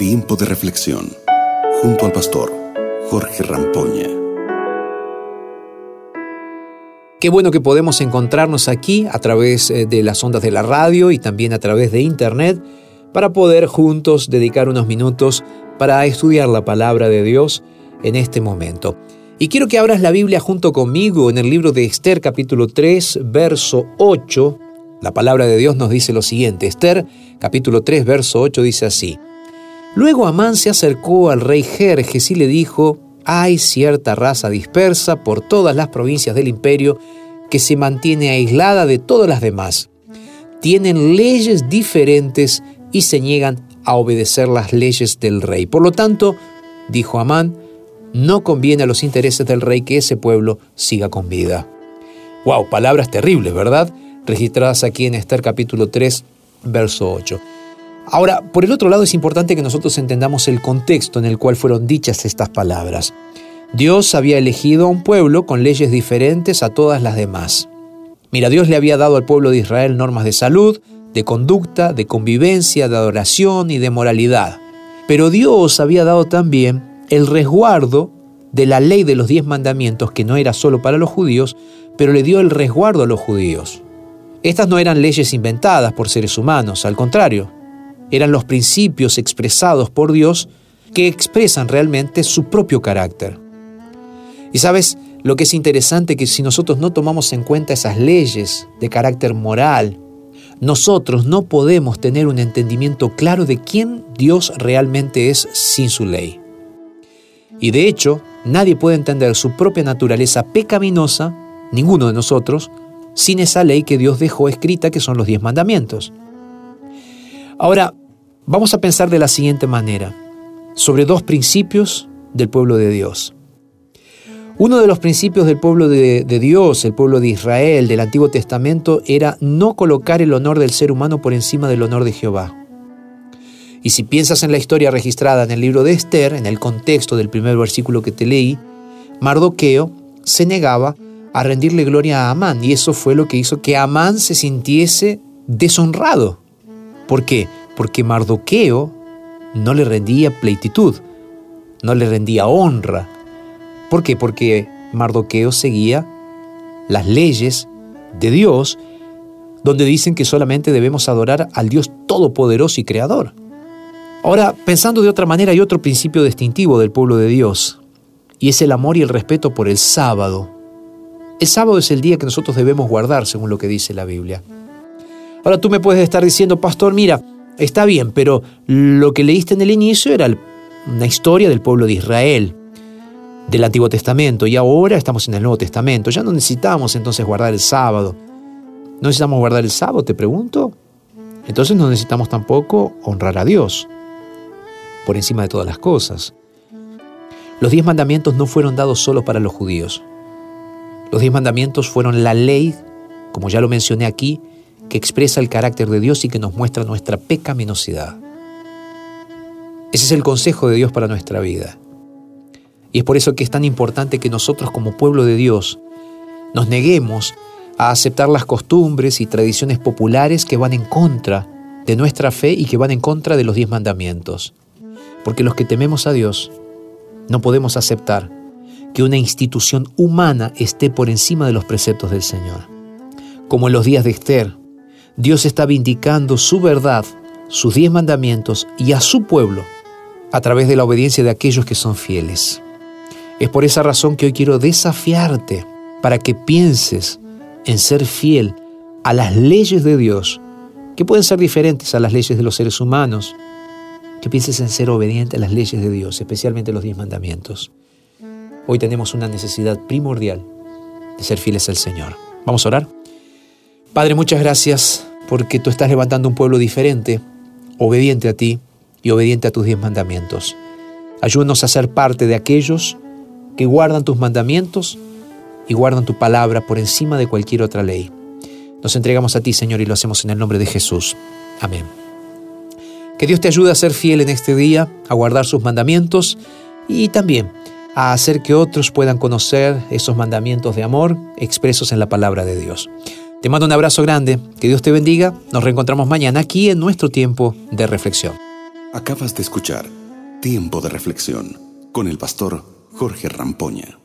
Tiempo de reflexión junto al pastor Jorge Rampoña. Qué bueno que podemos encontrarnos aquí a través eh, de las ondas de la radio y también a través de internet para poder juntos dedicar unos minutos para estudiar la palabra de Dios en este momento. Y quiero que abras la Biblia junto conmigo en el libro de Esther capítulo 3, verso 8. La palabra de Dios nos dice lo siguiente. Esther capítulo 3, verso 8 dice así. Luego Amán se acercó al rey Jerjes y le dijo, hay cierta raza dispersa por todas las provincias del imperio que se mantiene aislada de todas las demás. Tienen leyes diferentes y se niegan a obedecer las leyes del rey. Por lo tanto, dijo Amán, no conviene a los intereses del rey que ese pueblo siga con vida. Wow, palabras terribles, ¿verdad? Registradas aquí en Esther capítulo 3, verso 8. Ahora, por el otro lado es importante que nosotros entendamos el contexto en el cual fueron dichas estas palabras. Dios había elegido a un pueblo con leyes diferentes a todas las demás. Mira, Dios le había dado al pueblo de Israel normas de salud, de conducta, de convivencia, de adoración y de moralidad. Pero Dios había dado también el resguardo de la ley de los diez mandamientos, que no era solo para los judíos, pero le dio el resguardo a los judíos. Estas no eran leyes inventadas por seres humanos, al contrario, eran los principios expresados por Dios que expresan realmente su propio carácter. Y sabes, lo que es interesante que si nosotros no tomamos en cuenta esas leyes de carácter moral, nosotros no podemos tener un entendimiento claro de quién Dios realmente es sin su ley. Y de hecho, nadie puede entender su propia naturaleza pecaminosa, ninguno de nosotros, sin esa ley que Dios dejó escrita, que son los diez mandamientos. Ahora, vamos a pensar de la siguiente manera, sobre dos principios del pueblo de Dios. Uno de los principios del pueblo de, Dios, el pueblo de Israel, del Antiguo Testamento, era no colocar el honor del ser humano por encima del honor de Jehová. Y si piensas en la historia registrada en el libro de Esther, en el contexto del primer versículo que te leí, Mardoqueo se negaba a rendirle gloria a Amán y eso fue lo que hizo que Amán se sintiese deshonrado. ¿Por qué? Porque Mardoqueo no le rendía pleititud, no le rendía honra. ¿Por qué? Porque Mardoqueo seguía las leyes de Dios, donde dicen que solamente debemos adorar al Dios todopoderoso y creador. Ahora, pensando de otra manera, hay otro principio distintivo del pueblo de Dios, y es el amor y el respeto por el sábado. El sábado es el día que nosotros debemos guardar, según lo que dice la Biblia. Ahora tú me puedes estar diciendo, pastor, mira, está bien, pero lo que leíste en el inicio era una historia del pueblo de Israel, del Antiguo Testamento, y ahora estamos en el Nuevo Testamento. Ya no necesitamos entonces guardar el sábado. ¿No necesitamos guardar el sábado, te pregunto? Entonces no necesitamos tampoco honrar a Dios por encima de todas las cosas. Los diez mandamientos no fueron dados solo para los judíos. Los diez mandamientos fueron la ley, como ya lo mencioné aquí, que expresa el carácter de Dios y que nos muestra nuestra pecaminosidad. Ese es el consejo de Dios para nuestra vida. Y es por eso que es tan importante que nosotros como pueblo de Dios nos neguemos a aceptar las costumbres y tradiciones populares que van en contra de nuestra fe y que van en contra de los diez mandamientos. Porque los que tememos a Dios no podemos aceptar que una institución humana esté por encima de los preceptos del Señor. Como en los días de Esther, Dios está vindicando su verdad, sus diez mandamientos y a su pueblo a través de la obediencia de aquellos que son fieles. Es por esa razón que hoy quiero desafiarte para que pienses en ser fiel a las leyes de Dios, que pueden ser diferentes a las leyes de los seres humanos, que pienses en ser obediente a las leyes de Dios, especialmente los diez mandamientos. Hoy tenemos una necesidad primordial de ser fieles al Señor. Vamos a orar. Padre, muchas gracias porque tú estás levantando un pueblo diferente, obediente a ti y obediente a tus diez mandamientos. Ayúdanos a ser parte de aquellos que guardan tus mandamientos y guardan tu palabra por encima de cualquier otra ley. Nos entregamos a ti, Señor, y lo hacemos en el nombre de Jesús. Amén. Que Dios te ayude a ser fiel en este día, a guardar sus mandamientos y también a hacer que otros puedan conocer esos mandamientos de amor expresos en la palabra de Dios. Te mando un abrazo grande, que Dios te bendiga, nos reencontramos mañana aquí en nuestro tiempo de reflexión. Acabas de escuchar Tiempo de Reflexión con el pastor Jorge Rampoña.